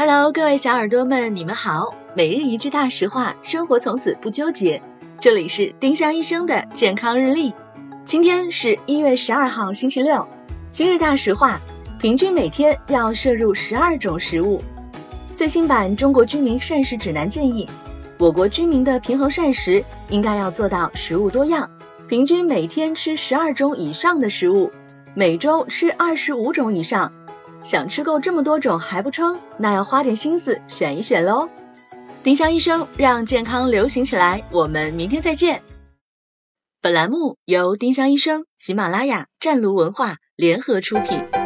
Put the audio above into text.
Hello，各位小耳朵们，你们好。每日一句大实话，生活从此不纠结。这里是丁香医生的健康日历。今天是一月十二号，星期六。今日大实话：平均每天要摄入十二种食物。最新版《中国居民膳食指南》建议，我国居民的平衡膳食应该要做到食物多样，平均每天吃十二种以上的食物，每周吃二十五种以上。想吃够这么多种还不撑，那要花点心思选一选喽。丁香医生让健康流行起来，我们明天再见。本栏目由丁香医生、喜马拉雅、湛庐文化联合出品。